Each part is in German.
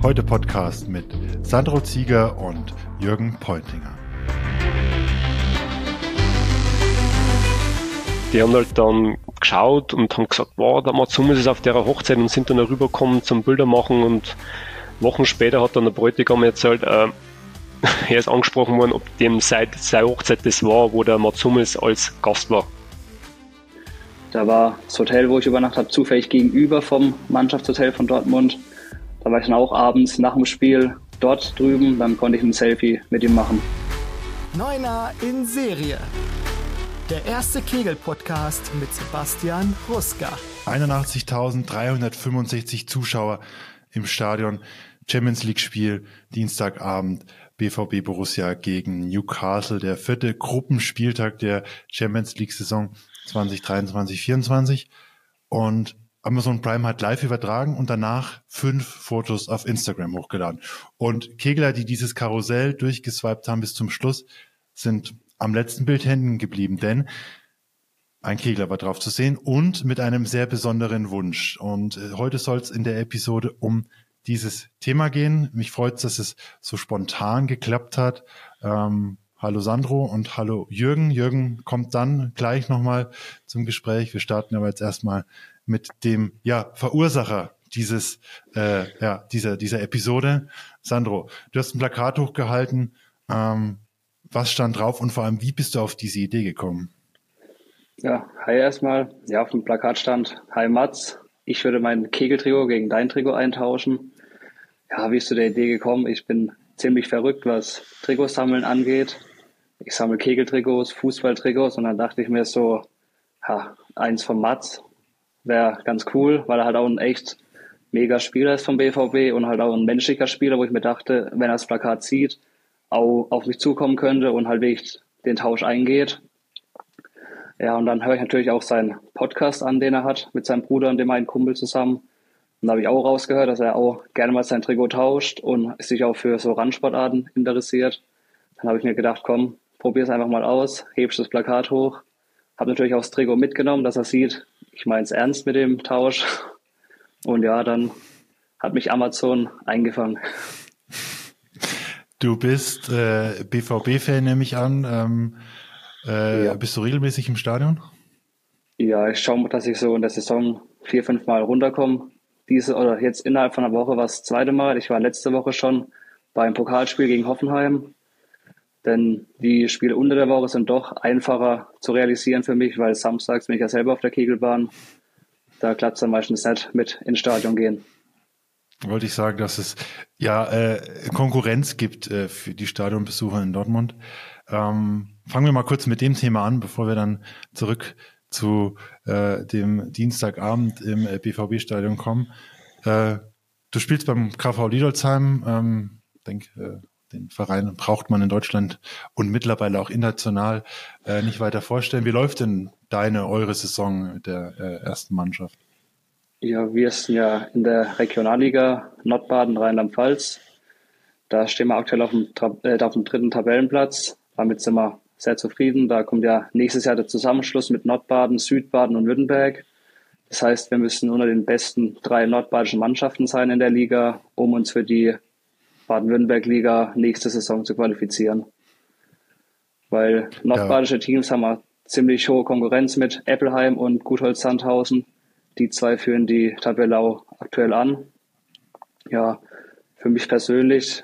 Heute Podcast mit Sandro Zieger und Jürgen Pointinger. Die haben halt dann geschaut und haben gesagt, wow, der Matsumis ist auf der Hochzeit und sind dann rübergekommen zum Bilder machen und Wochen später hat dann der Bräutigam erzählt, äh, er ist angesprochen worden, ob dem seit seine Hochzeit das war, wo der Matsumis als Gast war. Da war das Hotel, wo ich übernachtet habe, zufällig gegenüber vom Mannschaftshotel von Dortmund. Da war ich dann auch abends nach dem Spiel dort drüben. Dann konnte ich ein Selfie mit ihm machen. Neuner in Serie. Der erste Kegel-Podcast mit Sebastian Ruska. 81.365 Zuschauer im Stadion. Champions League-Spiel, Dienstagabend, BVB Borussia gegen Newcastle, der vierte Gruppenspieltag der Champions League-Saison 2023, 2024 Und Amazon Prime hat live übertragen und danach fünf Fotos auf Instagram hochgeladen. Und Kegler, die dieses Karussell durchgeswiped haben bis zum Schluss, sind am letzten Bild hängen geblieben, denn ein Kegler war drauf zu sehen und mit einem sehr besonderen Wunsch. Und äh, heute soll es in der Episode um dieses Thema gehen. Mich freut es, dass es so spontan geklappt hat. Ähm, hallo Sandro und hallo Jürgen. Jürgen kommt dann gleich nochmal zum Gespräch. Wir starten aber jetzt erstmal mit dem ja, Verursacher dieses, äh, ja, dieser, dieser Episode. Sandro, du hast ein Plakat hochgehalten. Ähm, was stand drauf und vor allem, wie bist du auf diese Idee gekommen? Ja, hi erstmal. Ja, auf dem Plakat stand, hi Mats, ich würde mein Kegeltrio gegen dein Trikot eintauschen. Ja, wie ist zu der Idee gekommen? Ich bin ziemlich verrückt, was Trikotsammeln angeht. Ich sammle Kegeltrikots, Fußballtrikots und dann dachte ich mir so, ha, eins von Mats wäre ganz cool, weil er halt auch ein echt mega Spieler ist vom BVB und halt auch ein menschlicher Spieler, wo ich mir dachte, wenn er das Plakat sieht, auch auf mich zukommen könnte und halt wirklich den Tausch eingeht. Ja, und dann höre ich natürlich auch seinen Podcast an, den er hat mit seinem Bruder und dem einen Kumpel zusammen. Und da habe ich auch rausgehört, dass er auch gerne mal sein Trikot tauscht und sich auch für so Randsportarten interessiert. Dann habe ich mir gedacht, komm, probier es einfach mal aus, hebst das Plakat hoch. Habe natürlich auch das Trikot mitgenommen, dass er sieht, ich meine es ernst mit dem Tausch. Und ja, dann hat mich Amazon eingefangen. Du bist äh, BVB-Fan, nehme ich an. Ähm, äh, ja. Bist du regelmäßig im Stadion? Ja, ich schaue, dass ich so in der Saison vier, fünf Mal runterkomme. Diese oder jetzt innerhalb von einer Woche war es das zweite Mal. Ich war letzte Woche schon beim Pokalspiel gegen Hoffenheim. Denn die Spiele unter der Woche sind doch einfacher zu realisieren für mich, weil samstags bin ich ja selber auf der Kegelbahn. Da klappt es dann meistens nicht mit ins Stadion gehen wollte ich sagen, dass es ja äh, Konkurrenz gibt äh, für die Stadionbesucher in Dortmund. Ähm, fangen wir mal kurz mit dem Thema an, bevor wir dann zurück zu äh, dem Dienstagabend im äh, BVB-Stadion kommen. Äh, du spielst beim KV Liedolzheim. Ähm, denk, äh, den Verein braucht man in Deutschland und mittlerweile auch international äh, nicht weiter vorstellen. Wie läuft denn deine, eure Saison der äh, ersten Mannschaft? Ja, wir sind ja in der Regionalliga Nordbaden Rheinland-Pfalz. Da stehen wir aktuell auf dem, äh, auf dem dritten Tabellenplatz. Damit sind wir sehr zufrieden. Da kommt ja nächstes Jahr der Zusammenschluss mit Nordbaden, Südbaden und Württemberg. Das heißt, wir müssen unter den besten drei nordbadischen Mannschaften sein in der Liga, um uns für die Baden-Württemberg-Liga nächste Saison zu qualifizieren. Weil nordbadische Teams haben eine ziemlich hohe Konkurrenz mit Eppelheim und Gutholz-Sandhausen. Die zwei führen die Tabelle auch aktuell an. Ja, für mich persönlich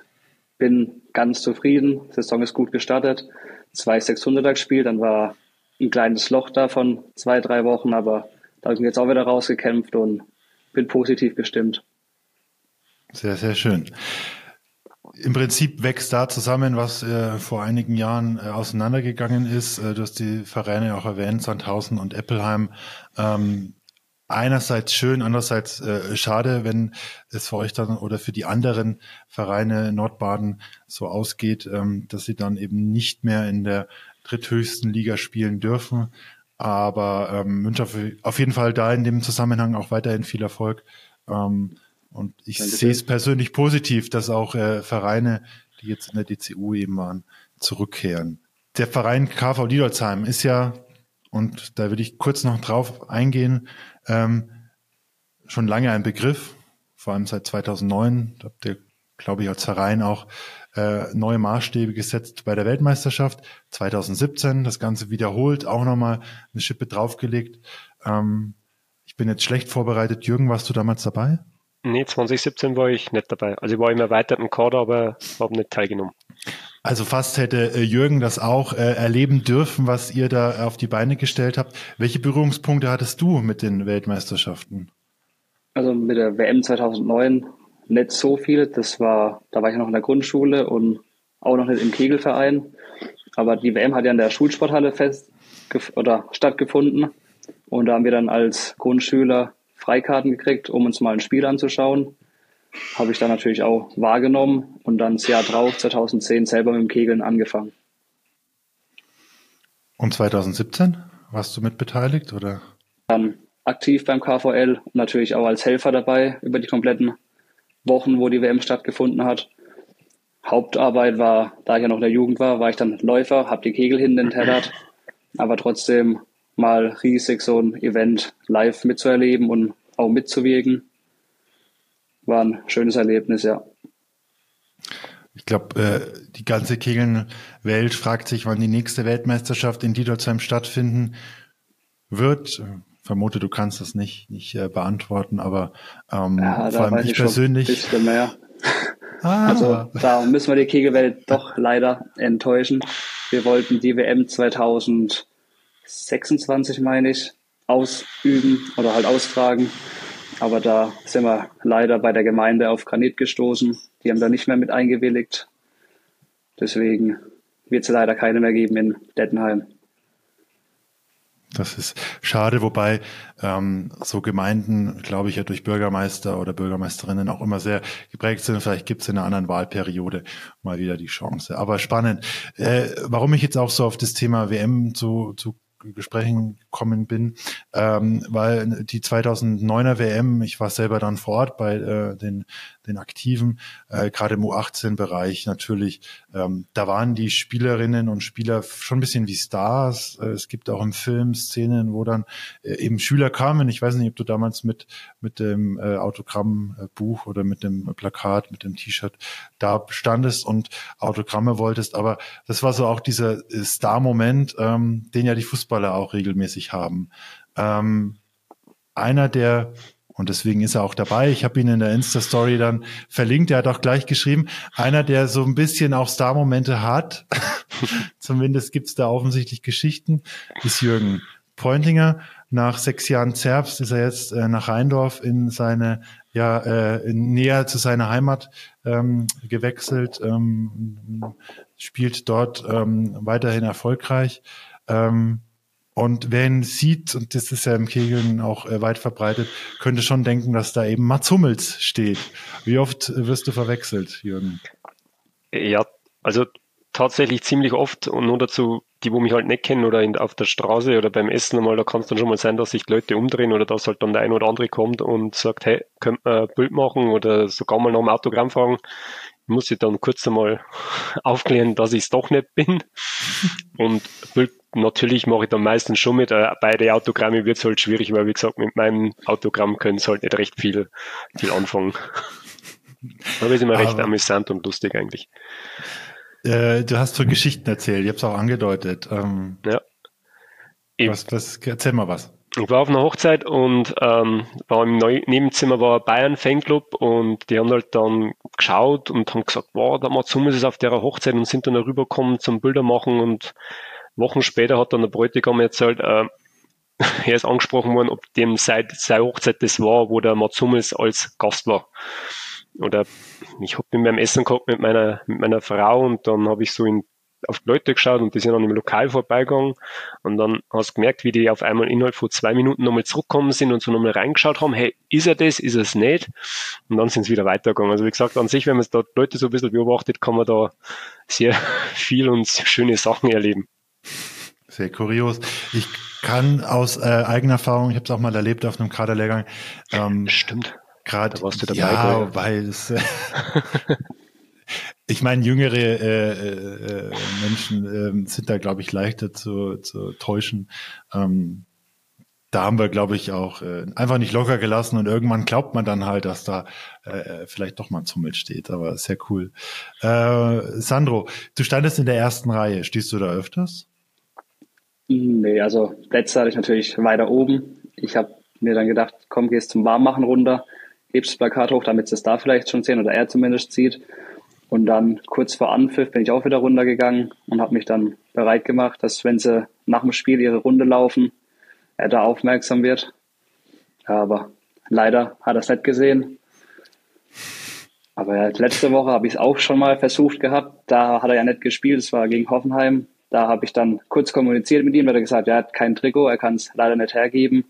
bin ganz zufrieden. Die Saison ist gut gestartet. Zwei 600er gespielt, dann war ein kleines Loch da von zwei, drei Wochen, aber da habe ich mich jetzt auch wieder rausgekämpft und bin positiv gestimmt. Sehr, sehr schön. Im Prinzip wächst da zusammen, was äh, vor einigen Jahren äh, auseinandergegangen ist. Äh, du hast die Vereine auch erwähnt, Sandhausen und Eppelheim. Ähm, einerseits schön, andererseits äh, schade, wenn es für euch dann oder für die anderen Vereine Nordbaden so ausgeht, ähm, dass sie dann eben nicht mehr in der dritthöchsten Liga spielen dürfen. Aber ähm, wünsche auf jeden Fall da in dem Zusammenhang auch weiterhin viel Erfolg. Ähm, und ich sehe es persönlich positiv, dass auch äh, Vereine, die jetzt in der DCU eben waren, zurückkehren. Der Verein KV Liedolzheim ist ja, und da will ich kurz noch drauf eingehen, ähm, schon lange ein Begriff, vor allem seit 2009. Habt ihr glaube ich, als Verein auch äh, neue Maßstäbe gesetzt bei der Weltmeisterschaft. 2017 das Ganze wiederholt, auch nochmal eine Schippe draufgelegt. Ähm, ich bin jetzt schlecht vorbereitet. Jürgen, warst du damals dabei? Nee, 2017 war ich nicht dabei. Also ich war im erweiterten Kader, aber habe nicht teilgenommen. Also fast hätte äh, Jürgen das auch äh, erleben dürfen, was ihr da auf die Beine gestellt habt. Welche Berührungspunkte hattest du mit den Weltmeisterschaften? Also mit der WM 2009 nicht so viel. Das war, da war ich noch in der Grundschule und auch noch nicht im Kegelverein. Aber die WM hat ja in der Schulsporthalle fest oder stattgefunden. Und da haben wir dann als Grundschüler Freikarten gekriegt, um uns mal ein Spiel anzuschauen. Habe ich dann natürlich auch wahrgenommen und dann das Jahr drauf, 2010, selber mit dem Kegeln angefangen. Und 2017 warst du mit beteiligt oder? Dann aktiv beim KVL und natürlich auch als Helfer dabei über die kompletten Wochen, wo die WM stattgefunden hat. Hauptarbeit war, da ich ja noch in der Jugend war, war ich dann Läufer, habe die Kegel hinten enttellert, aber trotzdem mal riesig so ein Event live mitzuerleben und auch mitzuwirken. War ein schönes Erlebnis, ja. Ich glaube, äh, die ganze Kegeln-Welt fragt sich, wann die nächste Weltmeisterschaft in Diedersheim stattfinden wird. Vermute, du kannst das nicht, nicht äh, beantworten, aber ähm, ja, vor allem ich, ich persönlich. Ein bisschen mehr. Ah. Also da müssen wir die Kegelwelt doch leider enttäuschen. Wir wollten die WM 2000 26, meine ich, ausüben oder halt austragen. Aber da sind wir leider bei der Gemeinde auf Granit gestoßen. Die haben da nicht mehr mit eingewilligt. Deswegen wird es leider keine mehr geben in Dettenheim. Das ist schade, wobei ähm, so Gemeinden, glaube ich, ja durch Bürgermeister oder Bürgermeisterinnen auch immer sehr geprägt sind. Vielleicht gibt es in einer anderen Wahlperiode mal wieder die Chance. Aber spannend. Äh, warum ich jetzt auch so auf das Thema WM zu, zu Gesprächen gekommen bin, ähm, weil die 2009er WM, ich war selber dann vor Ort bei äh, den, den Aktiven, äh, gerade im U18-Bereich natürlich, ähm, da waren die Spielerinnen und Spieler schon ein bisschen wie Stars. Äh, es gibt auch im Film Szenen, wo dann äh, eben Schüler kamen. Ich weiß nicht, ob du damals mit, mit dem äh, Autogrammbuch oder mit dem Plakat, mit dem T-Shirt da standest und Autogramme wolltest, aber das war so auch dieser äh, Star-Moment, ähm, den ja die Fußballer auch regelmäßig haben. Ähm, einer der und deswegen ist er auch dabei. Ich habe ihn in der Insta-Story dann verlinkt. Er hat auch gleich geschrieben, einer, der so ein bisschen auch Star-Momente hat, zumindest gibt's da offensichtlich Geschichten, ist Jürgen Pointinger. Nach sechs Jahren Zerbst ist er jetzt äh, nach Rheindorf in seine, ja, äh, näher zu seiner Heimat ähm, gewechselt, ähm, spielt dort ähm, weiterhin erfolgreich. Ähm, und wer ihn sieht, und das ist ja im Kegeln auch äh, weit verbreitet, könnte schon denken, dass da eben Mats Hummels steht. Wie oft wirst du verwechselt, Jürgen? Ja, also tatsächlich ziemlich oft und nur dazu, die, wo mich halt nicht kennen oder in, auf der Straße oder beim Essen einmal, da kann es dann schon mal sein, dass sich Leute umdrehen oder dass halt dann der ein oder andere kommt und sagt, hey, könnt man ein Bild machen oder sogar mal nach dem Autogramm fragen. Muss ich dann kurz einmal aufklären, dass ich es doch nicht bin. Und natürlich mache ich dann meistens schon mit. Bei den Autogrammen wird es halt schwierig, weil wie gesagt, mit meinem Autogramm können sie halt nicht recht viel, viel anfangen. Aber es ist immer recht amüsant und lustig eigentlich. Äh, du hast so Geschichten erzählt, ich habe es auch angedeutet. Ähm, ja. Was, was, erzähl mal was. Ich war auf einer Hochzeit und ähm, war im Neu Nebenzimmer war ein Bayern Fanclub und die haben halt dann geschaut und haben gesagt, wow, da Mats Hummels ist auf der Hochzeit und sind dann rübergekommen zum Bilder machen und Wochen später hat dann der Bräutigam erzählt, äh, er ist angesprochen worden, ob dem seit seine Hochzeit das war, wo der Mats Hummels als Gast war. Oder ich hab mit meinem Essen gehabt mit meiner, mit meiner Frau und dann habe ich so in, auf die Leute geschaut und die sind dann im Lokal vorbeigegangen und dann hast du gemerkt, wie die auf einmal innerhalb von zwei Minuten nochmal zurückgekommen sind und so nochmal reingeschaut haben, hey, ist er das, ist er es nicht? Und dann sind sie wieder weitergegangen. Also wie gesagt, an sich, wenn man da Leute so ein bisschen beobachtet, kann man da sehr viel und schöne Sachen erleben. Sehr kurios. Ich kann aus äh, eigener Erfahrung, ich habe es auch mal erlebt auf einem Kaderlehrgang. Ähm, Stimmt. Gerade warst du dabei. Ja, weil es, ich meine, jüngere äh, äh, Menschen äh, sind da, glaube ich, leichter zu, zu täuschen. Ähm, da haben wir, glaube ich, auch äh, einfach nicht locker gelassen und irgendwann glaubt man dann halt, dass da äh, vielleicht doch mal ein Zummel steht, aber sehr cool. Äh, Sandro, du standest in der ersten Reihe, stehst du da öfters? Nee, also letzte hatte ich natürlich weiter oben. Ich habe mir dann gedacht, komm, gehst zum Warmmachen runter, hebst das Plakat hoch, damit sie es da vielleicht schon sehen oder er zumindest sieht. Und dann kurz vor Anpfiff bin ich auch wieder runtergegangen und habe mich dann bereit gemacht, dass wenn sie nach dem Spiel ihre Runde laufen, er da aufmerksam wird. Aber leider hat er es nicht gesehen. Aber ja, letzte Woche habe ich es auch schon mal versucht gehabt. Da hat er ja nicht gespielt, es war gegen Hoffenheim. Da habe ich dann kurz kommuniziert mit ihm, weil er gesagt, er hat kein Trikot, er kann es leider nicht hergeben.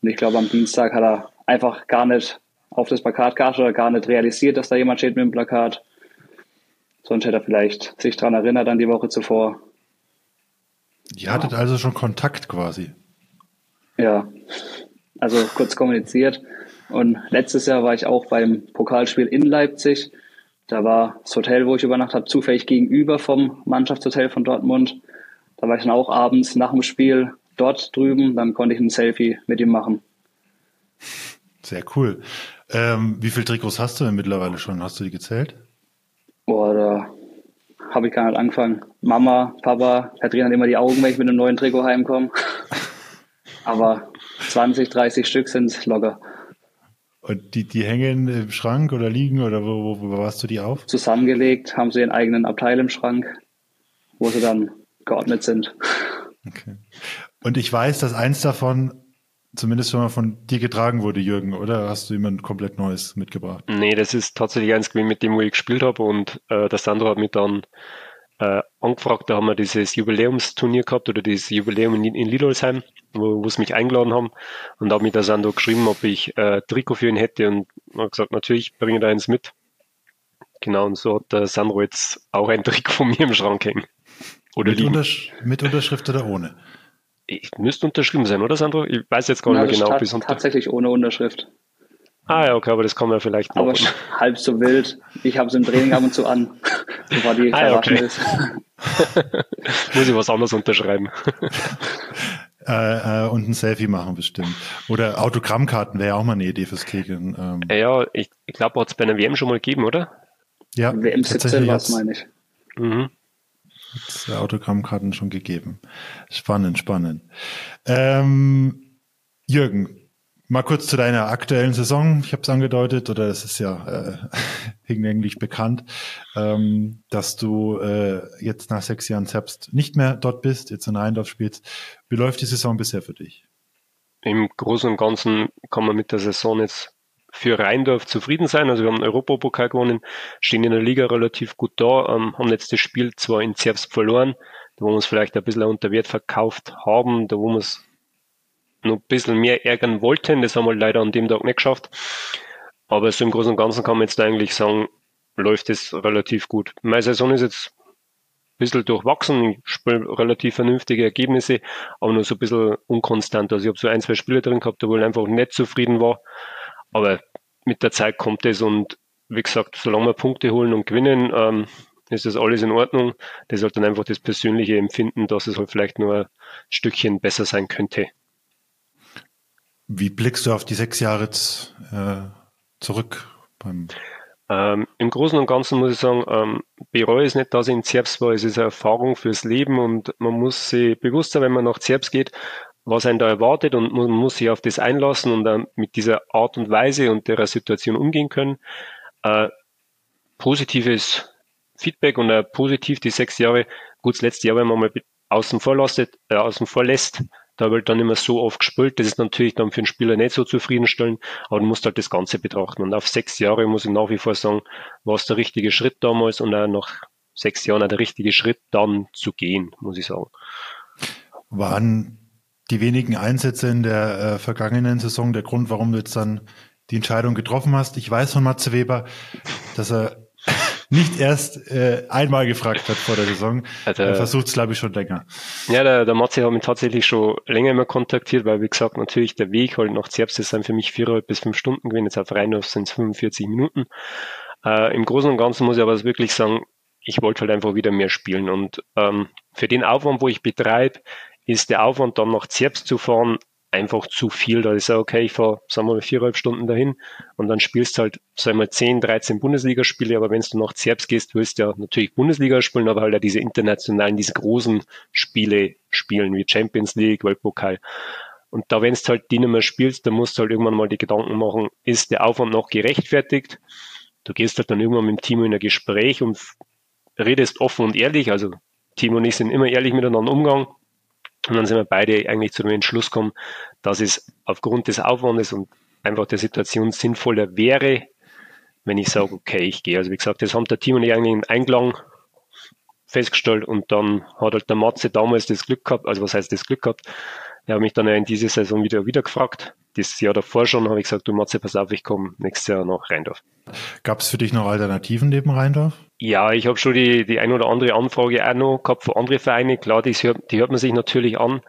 Und ich glaube, am Dienstag hat er einfach gar nicht auf das Plakat geachtet oder gar nicht realisiert, dass da jemand steht mit dem Plakat. Sonst hätte er vielleicht sich daran erinnert an die Woche zuvor. Ihr hattet also schon Kontakt quasi. Ja, also kurz kommuniziert. Und letztes Jahr war ich auch beim Pokalspiel in Leipzig. Da war das Hotel, wo ich übernachtet habe, zufällig gegenüber vom Mannschaftshotel von Dortmund. Da war ich dann auch abends nach dem Spiel dort drüben. Dann konnte ich ein Selfie mit ihm machen. Sehr cool. Ähm, wie viele Trikots hast du denn mittlerweile schon? Hast du die gezählt? Boah, da habe ich gar nicht angefangen. Mama, Papa verdrehen dann immer die Augen, wenn ich mit einem neuen Trikot heimkomme. Aber 20, 30 Stück sind locker. Und die, die hängen im Schrank oder liegen oder wo, wo, wo warst du die auf? Zusammengelegt, haben sie ihren eigenen Abteil im Schrank, wo sie dann geordnet sind. Okay. Und ich weiß, dass eins davon zumindest schon mal von dir getragen wurde, Jürgen, oder hast du jemand komplett Neues mitgebracht? Nee, das ist tatsächlich eins gewesen, mit dem wo ich gespielt habe und äh, der Sandro hat mich dann äh, angefragt, da haben wir dieses Jubiläumsturnier gehabt oder dieses Jubiläum in, in Lidolsheim, wo, wo sie mich eingeladen haben und da hat mich der Sandro geschrieben, ob ich äh, Trikot für ihn hätte und hat gesagt, natürlich bringe da eins mit. Genau, und so hat der Sandro jetzt auch ein Trikot von mir im Schrank hängen. Oder mit, Untersch mit Unterschrift oder ohne? Ich müsste unterschrieben sein, oder Sandro? Ich weiß jetzt gar nicht mehr genau. Bis tatsächlich ohne Unterschrift. Ah ja, okay, aber das kann man vielleicht noch. Aber halb so wild. Ich habe es im Training ab und zu an, bevor die ah, okay. ist. Muss ich was anderes unterschreiben. Äh, äh, und ein Selfie machen bestimmt. Oder Autogrammkarten wäre ja auch mal eine Idee fürs Kegeln. Ähm. Ja, ich, ich glaube, hat es bei einer WM schon mal gegeben, oder? Ja, WM 17 war es, meine ich. Mhm. Hat Autogrammkarten schon gegeben. Spannend, spannend. Ähm, Jürgen, Mal kurz zu deiner aktuellen Saison. Ich habe es angedeutet, oder es ist ja äh, hinlänglich bekannt, ähm, dass du äh, jetzt nach sechs Jahren selbst nicht mehr dort bist, jetzt in Rheindorf spielst. Wie läuft die Saison bisher für dich? Im Großen und Ganzen kann man mit der Saison jetzt für Rheindorf zufrieden sein. Also wir haben einen Europapokal gewonnen, stehen in der Liga relativ gut da, ähm, haben jetzt das Spiel zwar in Zerbst verloren, da wo wir es vielleicht ein bisschen unter Wert verkauft haben, da wo wir es noch ein bisschen mehr ärgern wollten. Das haben wir leider an dem Tag nicht geschafft. Aber so im Großen und Ganzen kann man jetzt eigentlich sagen, läuft es relativ gut. Meine Saison ist jetzt ein bisschen durchwachsen. Ich spiele relativ vernünftige Ergebnisse, aber nur so ein bisschen unkonstant. Also ich habe so ein, zwei Spiele drin gehabt, wo ich einfach nicht zufrieden war. Aber mit der Zeit kommt es und wie gesagt, solange wir Punkte holen und gewinnen, ähm, ist das alles in Ordnung. Das ist halt dann einfach das persönliche Empfinden, dass es halt vielleicht nur ein Stückchen besser sein könnte. Wie blickst du auf die sechs Jahre jetzt, äh, zurück? Ähm, Im Großen und Ganzen muss ich sagen, ähm, bereue es nicht, dass ich in Zerbs war. Es ist eine Erfahrung fürs Leben und man muss sich bewusst sein, wenn man nach Zerbs geht, was einen da erwartet und man muss sich auf das einlassen und dann mit dieser Art und Weise und der Situation umgehen können. Äh, positives Feedback und äh, positiv die sechs Jahre, gut, das letzte Jahr, wenn man mal außen vor, lasst, äh, außen vor lässt, da wird dann immer so oft gespielt. Das ist natürlich dann für den Spieler nicht so zufriedenstellend, aber du musst halt das Ganze betrachten. Und auf sechs Jahre muss ich nach wie vor sagen, war es der richtige Schritt damals und auch nach sechs Jahren auch der richtige Schritt dann zu gehen, muss ich sagen. Waren die wenigen Einsätze in der äh, vergangenen Saison der Grund, warum du jetzt dann die Entscheidung getroffen hast? Ich weiß von Matze Weber, dass er nicht erst äh, einmal gefragt hat vor der Saison. Also, er versucht es, glaube ich, schon länger. Ja, der, der Matze hat mich tatsächlich schon länger immer kontaktiert, weil, wie gesagt, natürlich der Weg halt nach Zerbst sind für mich viereinhalb bis fünf Stunden gewesen. Jetzt auf Rheinhof sind es 45 Minuten. Äh, Im Großen und Ganzen muss ich aber wirklich sagen, ich wollte halt einfach wieder mehr spielen. Und ähm, für den Aufwand, wo ich betreibe, ist der Aufwand dann nach Zerbst zu fahren einfach zu viel. Da ist ja okay, ich fahre, sagen wir mal, viereinhalb Stunden dahin und dann spielst du halt, sagen wir mal, 10, 13 Bundesligaspiele, aber wenn du nach Zerbst gehst, willst du ja natürlich Bundesliga spielen, aber halt ja diese internationalen, diese großen Spiele spielen, wie Champions League, Weltpokal. Und da, wenn du halt die nicht mehr spielst, dann musst du halt irgendwann mal die Gedanken machen, ist der Aufwand noch gerechtfertigt? Du gehst halt dann irgendwann mit dem Timo in ein Gespräch und redest offen und ehrlich. Also Timo und ich sind immer ehrlich miteinander umgegangen. Und dann sind wir beide eigentlich zu dem Entschluss gekommen, dass es aufgrund des Aufwandes und einfach der Situation sinnvoller wäre, wenn ich sage, okay, ich gehe. Also wie gesagt, das haben der Team und ich eigentlich in Einklang festgestellt und dann hat halt der Matze damals das Glück gehabt, also was heißt das Glück gehabt, er hat mich dann in dieser Saison wieder, wieder gefragt. Das Jahr davor schon habe ich gesagt, du Matze, pass auf, ich komme nächstes Jahr nach Rheindorf. Gab es für dich noch Alternativen neben Rheindorf? Ja, ich habe schon die, die ein oder andere Anfrage auch noch gehabt von anderen Vereinen. Klar, die, die hört man sich natürlich an.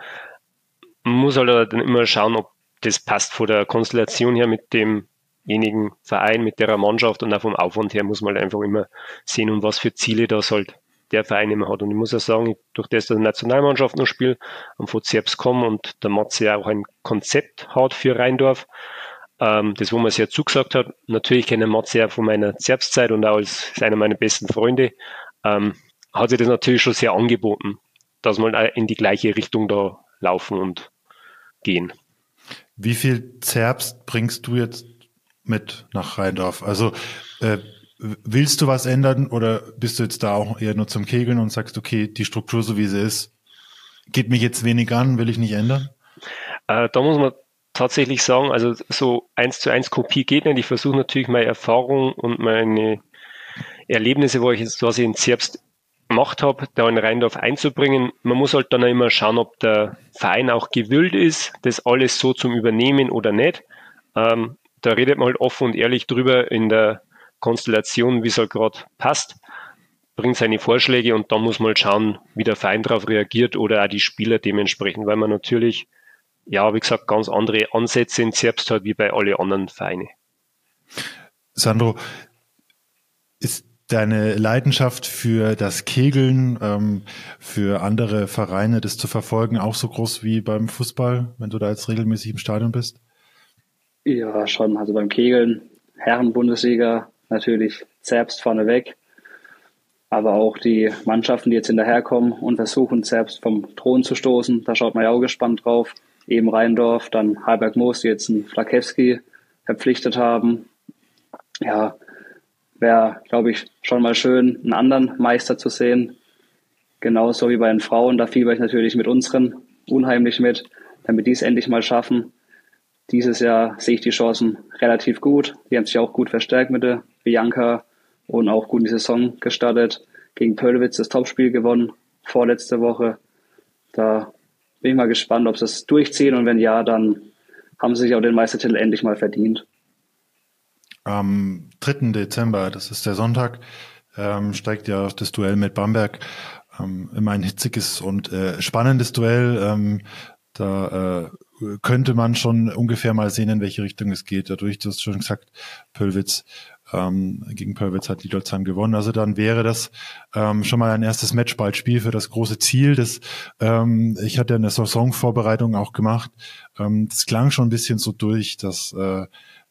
Man muss halt dann immer schauen, ob das passt von der Konstellation her mit demjenigen Verein, mit der Mannschaft und auch vom Aufwand her muss man halt einfach immer sehen, um was für Ziele das halt der Verein immer hat. Und ich muss ja sagen, durch das, dass die Nationalmannschaft noch spielt, am Zerbs kommen und der Matze ja auch ein Konzept hat für Rheindorf, ähm, das, wo man sehr zugesagt hat. Natürlich kenne Matze ja von meiner Zerbszeit und auch als einer meiner besten Freunde, ähm, hat sich das natürlich schon sehr angeboten, dass man in die gleiche Richtung da laufen und gehen. Wie viel Zerbst bringst du jetzt mit nach Rheindorf? Also äh, willst du was ändern oder bist du jetzt da auch eher nur zum Kegeln und sagst, okay, die Struktur so wie sie ist, geht mich jetzt wenig an, will ich nicht ändern? Äh, da muss man tatsächlich sagen, also so eins zu eins Kopie geht nicht. Ich versuche natürlich meine Erfahrung und meine Erlebnisse, wo ich jetzt, was ich in Zerbst gemacht habe, da in Rheindorf einzubringen. Man muss halt dann immer schauen, ob der Verein auch gewillt ist, das alles so zum Übernehmen oder nicht. Ähm, da redet man halt offen und ehrlich drüber in der Konstellation, wie es halt gerade passt, bringt seine Vorschläge und dann muss man halt schauen, wie der Verein darauf reagiert oder auch die Spieler dementsprechend, weil man natürlich, ja, wie gesagt, ganz andere Ansätze in Zerbst hat wie bei alle anderen Vereine. Sandro, ist deine Leidenschaft für das Kegeln, ähm, für andere Vereine, das zu verfolgen, auch so groß wie beim Fußball, wenn du da jetzt regelmäßig im Stadion bist? Ja, schon. Also beim Kegeln, Herren-Bundesliga, natürlich Zerbst vorneweg, aber auch die Mannschaften, die jetzt hinterherkommen und versuchen, Zerbst vom Thron zu stoßen. Da schaut man ja auch gespannt drauf. Eben Rheindorf, dann Halberg Moos, die jetzt einen Flakewski verpflichtet haben. Ja, wäre, glaube ich, schon mal schön, einen anderen Meister zu sehen. Genauso wie bei den Frauen. Da fieber ich natürlich mit unseren unheimlich mit, damit die es endlich mal schaffen. Dieses Jahr sehe ich die Chancen relativ gut. Die haben sich auch gut verstärkt mit der Bianca und auch gut in die Saison gestartet. Gegen Pöllwitz das Topspiel gewonnen, vorletzte Woche. Da bin ich mal gespannt, ob sie es durchziehen und wenn ja, dann haben sie sich auch den Meistertitel endlich mal verdient. Am 3. Dezember, das ist der Sonntag, ähm, steigt ja das Duell mit Bamberg. Ähm, immer ein hitziges und äh, spannendes Duell. Ähm, da äh, könnte man schon ungefähr mal sehen, in welche Richtung es geht. Dadurch, du hast schon gesagt, Pölwitz ähm, gegen Pölwitz hat Lidolzheim gewonnen. Also dann wäre das ähm, schon mal ein erstes Matchballspiel für das große Ziel. Das, ähm, ich hatte eine Saisonvorbereitung auch gemacht. Ähm, das klang schon ein bisschen so durch, dass äh,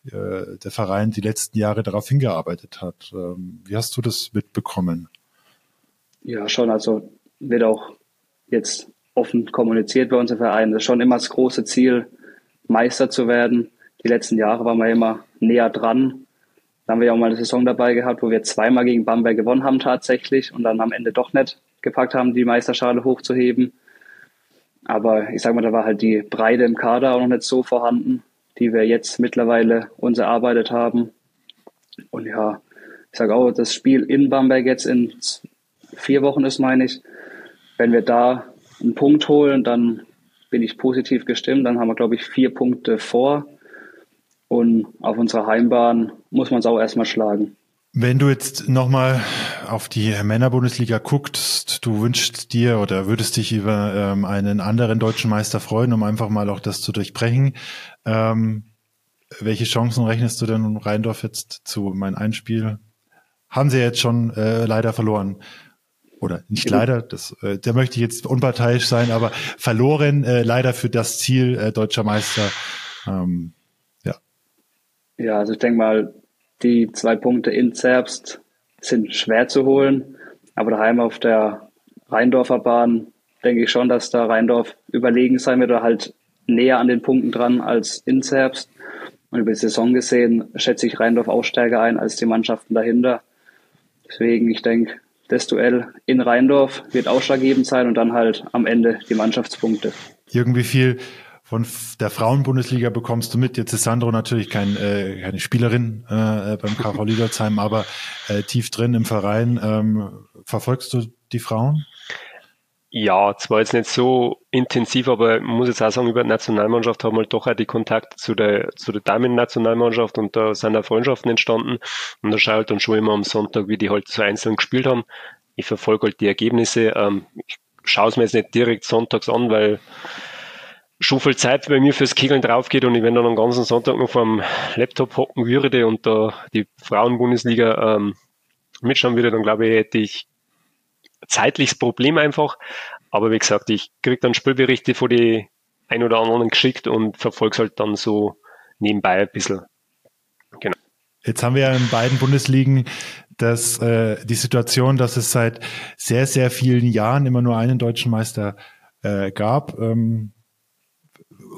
äh, der Verein die letzten Jahre darauf hingearbeitet hat. Ähm, wie hast du das mitbekommen? Ja, schon. Also wird auch jetzt offen kommuniziert bei unserem Verein. Das ist schon immer das große Ziel, Meister zu werden. Die letzten Jahre waren wir immer näher dran. Da haben wir ja auch mal eine Saison dabei gehabt, wo wir zweimal gegen Bamberg gewonnen haben tatsächlich und dann am Ende doch nicht gepackt haben, die Meisterschale hochzuheben. Aber ich sag mal, da war halt die Breite im Kader auch noch nicht so vorhanden, die wir jetzt mittlerweile uns erarbeitet haben. Und ja, ich sage auch, das Spiel in Bamberg jetzt in vier Wochen ist, meine ich. Wenn wir da einen Punkt holen, dann bin ich positiv gestimmt. Dann haben wir, glaube ich, vier Punkte vor. Und auf unserer Heimbahn muss man es auch erstmal schlagen. Wenn du jetzt nochmal auf die Männerbundesliga guckst, du wünschst dir oder würdest dich über ähm, einen anderen deutschen Meister freuen, um einfach mal auch das zu durchbrechen. Ähm, welche Chancen rechnest du denn um Rheindorf jetzt zu? Mein Einspiel haben sie jetzt schon äh, leider verloren. Oder nicht leider, das, äh, da möchte ich jetzt unparteiisch sein, aber verloren äh, leider für das Ziel äh, deutscher Meister. Ähm, ja. Ja, also ich denke mal, die zwei Punkte in Zerbst sind schwer zu holen, aber daheim auf der Rheindorfer Bahn denke ich schon, dass da Rheindorf überlegen sein wird oder halt näher an den Punkten dran als in Zerbst. Und über die Saison gesehen schätze ich Rheindorf auch stärker ein als die Mannschaften dahinter. Deswegen, ich denke, das Duell in Rheindorf wird ausschlaggebend sein und dann halt am Ende die Mannschaftspunkte. Irgendwie viel von der Frauenbundesliga bekommst du mit. Jetzt ist Sandro natürlich kein, äh, keine Spielerin äh, beim KV Liedertsheim, aber äh, tief drin im Verein. Ähm, verfolgst du die Frauen? Ja, zwar jetzt nicht so intensiv, aber man muss jetzt auch sagen, über die Nationalmannschaft haben wir doch auch die Kontakte zu der, zu der Damen-Nationalmannschaft und da sind auch Freundschaften entstanden. Und da schaue ich dann schon immer am Sonntag, wie die halt so einzeln gespielt haben. Ich verfolge halt die Ergebnisse. Ähm, ich schaue es mir jetzt nicht direkt sonntags an, weil schon viel Zeit bei mir fürs Kegeln drauf geht und ich wenn dann am ganzen Sonntag noch vom Laptop hocken würde und da die Frauenbundesliga ähm, mitschauen würde, dann glaube ich, hätte ich zeitliches Problem einfach. Aber wie gesagt, ich kriege dann Spielberichte von die ein oder anderen geschickt und verfolge es halt dann so nebenbei ein bisschen. Genau. Jetzt haben wir ja in beiden Bundesligen dass äh, die Situation, dass es seit sehr, sehr vielen Jahren immer nur einen deutschen Meister äh, gab. Ähm,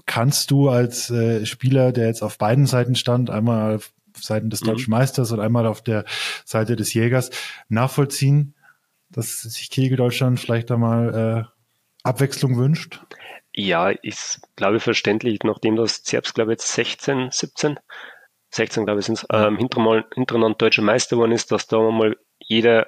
kannst du als äh, Spieler, der jetzt auf beiden Seiten stand, einmal auf Seiten des mhm. deutschen Meisters und einmal auf der Seite des Jägers, nachvollziehen, dass sich Kegel Deutschland vielleicht einmal äh, Abwechslung wünscht? Ja, ist, glaube ich, verständlich, nachdem das Zerbs, glaube ich, jetzt 16, 17, 16, glaube ich, sind ähm, hintereinander deutscher Meister geworden ist, dass da mal jeder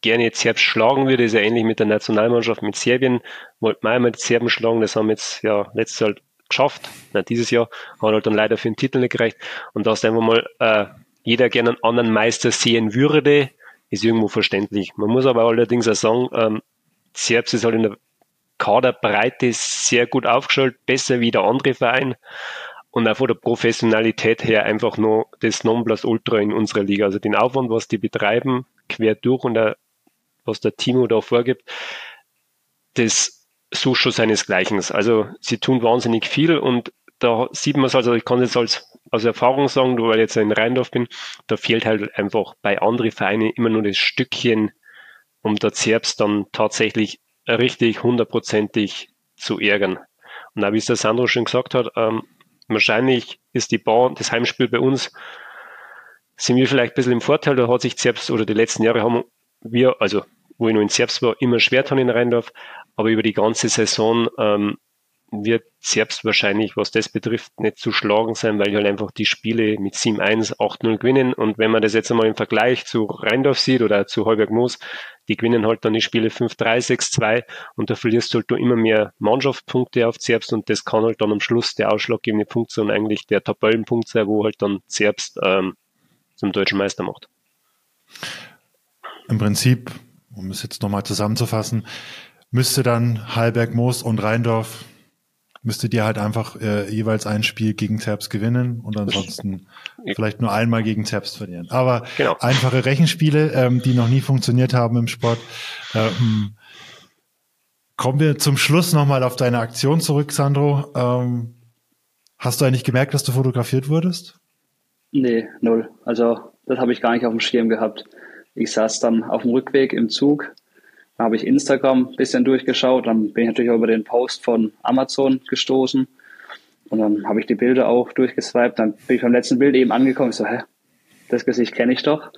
gerne jetzt Serbs schlagen würde, ist ja ähnlich mit der Nationalmannschaft mit Serbien, wollten wir einmal die Serben schlagen, das haben wir jetzt ja letztes Jahr halt geschafft, na, dieses Jahr, hat halt dann leider für den Titel nicht gereicht. Und dass einfach mal äh, jeder gerne einen anderen Meister sehen würde, ist irgendwo verständlich. Man muss aber allerdings auch sagen, ähm, Serbs ist halt in der Kaderbreite sehr gut aufgestellt, besser wie der andere Verein und auch von der Professionalität her einfach nur das Nonplusultra in unserer Liga. Also den Aufwand, was die betreiben, quer durch und der, was der Timo da vorgibt, das sucht schon seinesgleichen. Also sie tun wahnsinnig viel und da sieht man es also, ich kann jetzt als aus Erfahrung sagen, weil ich jetzt in Rheindorf bin, da fehlt halt einfach bei anderen Vereinen immer nur das Stückchen, um der Zerbs dann tatsächlich richtig hundertprozentig zu ärgern. Und auch wie es der Sandro schon gesagt hat, ähm, wahrscheinlich ist die Bar, das Heimspiel bei uns, sind wir vielleicht ein bisschen im Vorteil, da hat sich Zerbs oder die letzten Jahre haben wir, also wo ich noch in Zerbs war, immer schwer getan in Rheindorf, aber über die ganze Saison ähm, wird Zerbst wahrscheinlich, was das betrifft, nicht zu schlagen sein, weil halt einfach die Spiele mit 7-1, 8-0 gewinnen. Und wenn man das jetzt einmal im Vergleich zu Rheindorf sieht oder zu Heuberg Moos, die gewinnen halt dann die Spiele 5-3, 6-2 und da verlierst du halt immer mehr Mannschaftspunkte auf Zerbst und das kann halt dann am Schluss der ausschlaggebende Punkt sein, eigentlich der Tabellenpunkt sein, wo halt dann Zerbst ähm, zum deutschen Meister macht. Im Prinzip, um es jetzt nochmal zusammenzufassen, müsste dann Halberg, Moos und Rheindorf müsstet ihr halt einfach äh, jeweils ein Spiel gegen Zerbst gewinnen und ansonsten vielleicht nur einmal gegen Zerbst verlieren. Aber genau. einfache Rechenspiele, ähm, die noch nie funktioniert haben im Sport. Ähm, kommen wir zum Schluss nochmal auf deine Aktion zurück, Sandro. Ähm, hast du eigentlich gemerkt, dass du fotografiert wurdest? Nee, null. Also das habe ich gar nicht auf dem Schirm gehabt. Ich saß dann auf dem Rückweg im Zug habe ich Instagram ein bisschen durchgeschaut, dann bin ich natürlich auch über den Post von Amazon gestoßen und dann habe ich die Bilder auch durchgeswiped. Dann bin ich beim letzten Bild eben angekommen. Ich so, hä, das Gesicht kenne ich doch.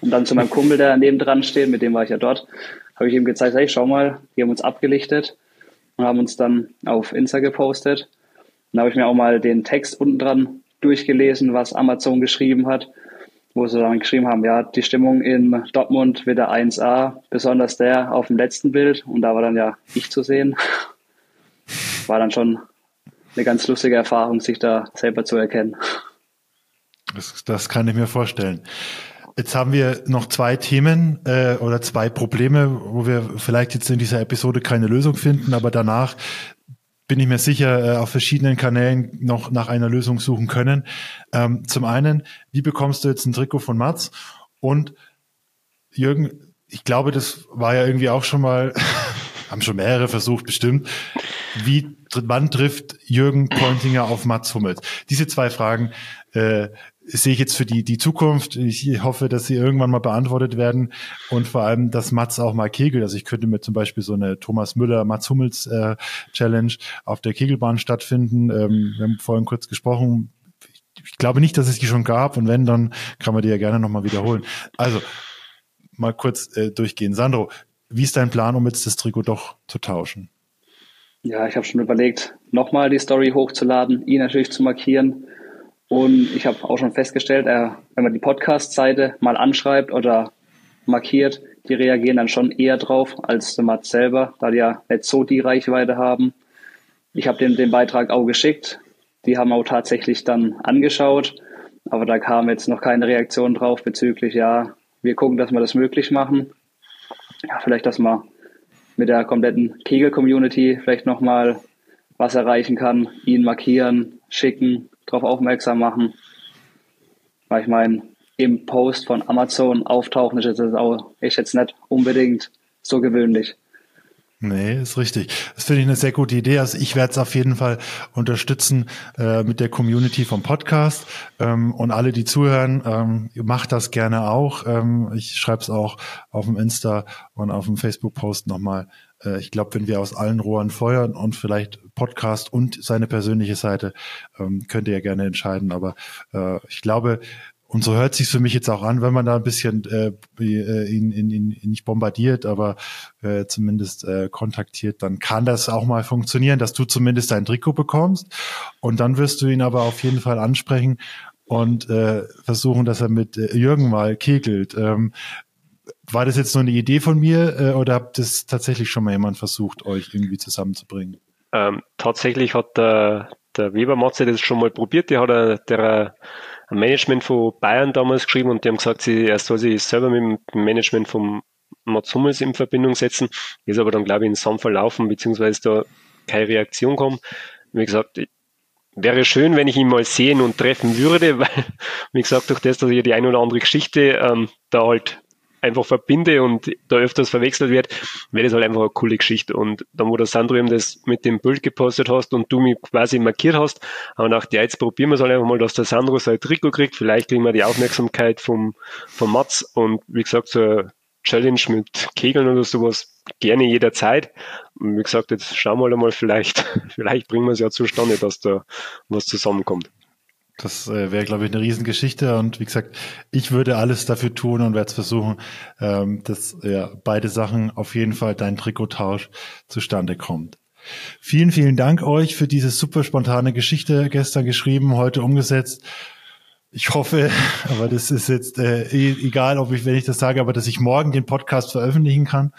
Und dann zu meinem Kumpel, der neben dran steht, mit dem war ich ja dort, habe ich ihm gezeigt, hey, schau mal, die haben uns abgelichtet und haben uns dann auf Insta gepostet. Dann habe ich mir auch mal den Text unten dran durchgelesen, was Amazon geschrieben hat wo sie dann geschrieben haben, ja, die Stimmung in Dortmund wieder 1A, besonders der auf dem letzten Bild und da war dann ja ich zu sehen. War dann schon eine ganz lustige Erfahrung, sich da selber zu erkennen. Das, das kann ich mir vorstellen. Jetzt haben wir noch zwei Themen äh, oder zwei Probleme, wo wir vielleicht jetzt in dieser Episode keine Lösung finden, aber danach bin ich mir sicher, äh, auf verschiedenen Kanälen noch nach einer Lösung suchen können. Ähm, zum einen, wie bekommst du jetzt ein Trikot von Mats? Und Jürgen, ich glaube, das war ja irgendwie auch schon mal, haben schon mehrere versucht, bestimmt. Wie, wann trifft Jürgen Pointinger auf Mats Hummels? Diese zwei Fragen äh, sehe ich jetzt für die, die Zukunft. Ich hoffe, dass sie irgendwann mal beantwortet werden und vor allem, dass Mats auch mal kegelt. Also ich könnte mir zum Beispiel so eine Thomas Müller, Mats Hummels äh, Challenge auf der Kegelbahn stattfinden. Ähm, wir haben vorhin kurz gesprochen. Ich glaube nicht, dass es die schon gab und wenn, dann kann man die ja gerne nochmal wiederholen. Also mal kurz äh, durchgehen. Sandro, wie ist dein Plan, um jetzt das Trikot doch zu tauschen? Ja, ich habe schon überlegt, nochmal die Story hochzuladen, ihn natürlich zu markieren und ich habe auch schon festgestellt, äh, wenn man die Podcast-Seite mal anschreibt oder markiert, die reagieren dann schon eher drauf als der Mats selber, da die ja nicht so die Reichweite haben. Ich habe den, den Beitrag auch geschickt. Die haben auch tatsächlich dann angeschaut, aber da kam jetzt noch keine Reaktion drauf bezüglich, ja, wir gucken, dass wir das möglich machen. Ja, vielleicht, dass man mit der kompletten Kegel-Community vielleicht nochmal was erreichen kann, ihn markieren, schicken, darauf aufmerksam machen. Weil ich meine, im Post von Amazon auftauchen ist jetzt auch ist jetzt nicht unbedingt so gewöhnlich. Nee, ist richtig. Das finde ich eine sehr gute Idee. Also ich werde es auf jeden Fall unterstützen äh, mit der Community vom Podcast. Ähm, und alle, die zuhören, ähm, macht das gerne auch. Ähm, ich schreibe es auch auf dem Insta und auf dem Facebook-Post nochmal. Äh, ich glaube, wenn wir aus allen Rohren feuern und vielleicht Podcast und seine persönliche Seite, ähm, könnt ihr ja gerne entscheiden. Aber äh, ich glaube, und so hört sich für mich jetzt auch an, wenn man da ein bisschen äh, äh, ihn, ihn, ihn nicht bombardiert, aber äh, zumindest äh, kontaktiert, dann kann das auch mal funktionieren, dass du zumindest dein Trikot bekommst. Und dann wirst du ihn aber auf jeden Fall ansprechen und äh, versuchen, dass er mit äh, Jürgen mal kegelt. Ähm, war das jetzt nur eine Idee von mir äh, oder habt das tatsächlich schon mal jemand versucht, euch irgendwie zusammenzubringen? Ähm, tatsächlich hat der, der Weber Matze das schon mal probiert. Der hat der, der Management von Bayern damals geschrieben und die haben gesagt, sie, er soll sich selber mit dem Management vom Mats Hummels in Verbindung setzen. Ist aber dann, glaube ich, in Sand verlaufen, beziehungsweise da keine Reaktion kommen. Wie gesagt, wäre schön, wenn ich ihn mal sehen und treffen würde, weil, wie gesagt, durch das, dass ich die eine oder andere Geschichte ähm, da halt einfach verbinde und da öfters verwechselt wird, wäre das halt einfach eine coole Geschichte. Und dann, wo der Sandro eben das mit dem Bild gepostet hast und du mich quasi markiert hast, aber nach der jetzt probieren wir es halt einfach mal, dass der Sandro sein Trikot kriegt. Vielleicht kriegen wir die Aufmerksamkeit vom, vom Mats und wie gesagt, so eine Challenge mit Kegeln oder sowas gerne jederzeit. Und wie gesagt, jetzt schauen wir mal, vielleicht, vielleicht bringen wir es ja zustande, dass da was zusammenkommt. Das äh, wäre, glaube ich, eine Riesengeschichte. Und wie gesagt, ich würde alles dafür tun und werde es versuchen, ähm, dass ja, beide Sachen auf jeden Fall dein Trikottausch zustande kommt. Vielen, vielen Dank euch für diese super spontane Geschichte gestern geschrieben, heute umgesetzt. Ich hoffe, aber das ist jetzt äh, e-, egal, ob ich, wenn ich das sage, aber dass ich morgen den Podcast veröffentlichen kann.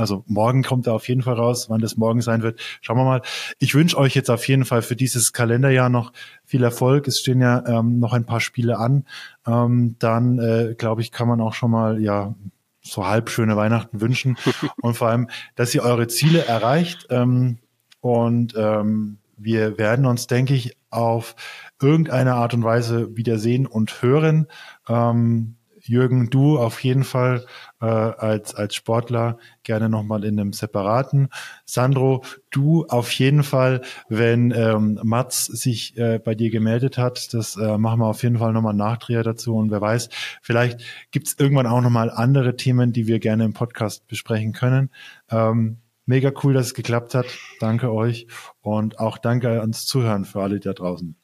Also morgen kommt er auf jeden Fall raus, wann das morgen sein wird. Schauen wir mal. Ich wünsche euch jetzt auf jeden Fall für dieses Kalenderjahr noch viel Erfolg. Es stehen ja ähm, noch ein paar Spiele an. Ähm, dann, äh, glaube ich, kann man auch schon mal, ja, so halb schöne Weihnachten wünschen. und vor allem, dass ihr eure Ziele erreicht. Ähm, und ähm, wir werden uns, denke ich, auf irgendeine Art und Weise wiedersehen und hören. Ähm, Jürgen, du auf jeden Fall äh, als, als Sportler gerne nochmal in einem separaten. Sandro, du auf jeden Fall, wenn ähm, Mats sich äh, bei dir gemeldet hat, das äh, machen wir auf jeden Fall nochmal Nachdreher dazu und wer weiß, vielleicht gibt es irgendwann auch nochmal andere Themen, die wir gerne im Podcast besprechen können. Ähm, mega cool, dass es geklappt hat. Danke euch und auch danke ans Zuhören für alle da draußen.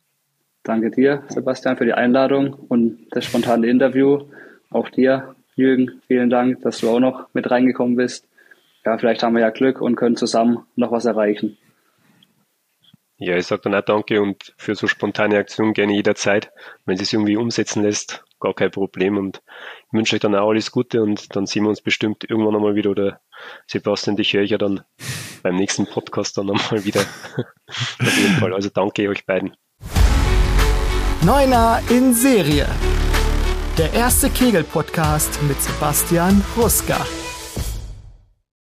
Danke dir, Sebastian, für die Einladung und das spontane Interview. Auch dir, Jürgen, vielen Dank, dass du auch noch mit reingekommen bist. Ja, vielleicht haben wir ja Glück und können zusammen noch was erreichen. Ja, ich sage dann auch danke und für so spontane Aktionen gerne jederzeit. Wenn es irgendwie umsetzen lässt, gar kein Problem. Und ich wünsche euch dann auch alles Gute und dann sehen wir uns bestimmt irgendwann einmal wieder. Oder Sebastian, dich höre ich ja dann beim nächsten Podcast dann einmal wieder. Auf jeden Fall. Also danke euch beiden. Neuner in Serie. Der erste Kegel-Podcast mit Sebastian Ruska.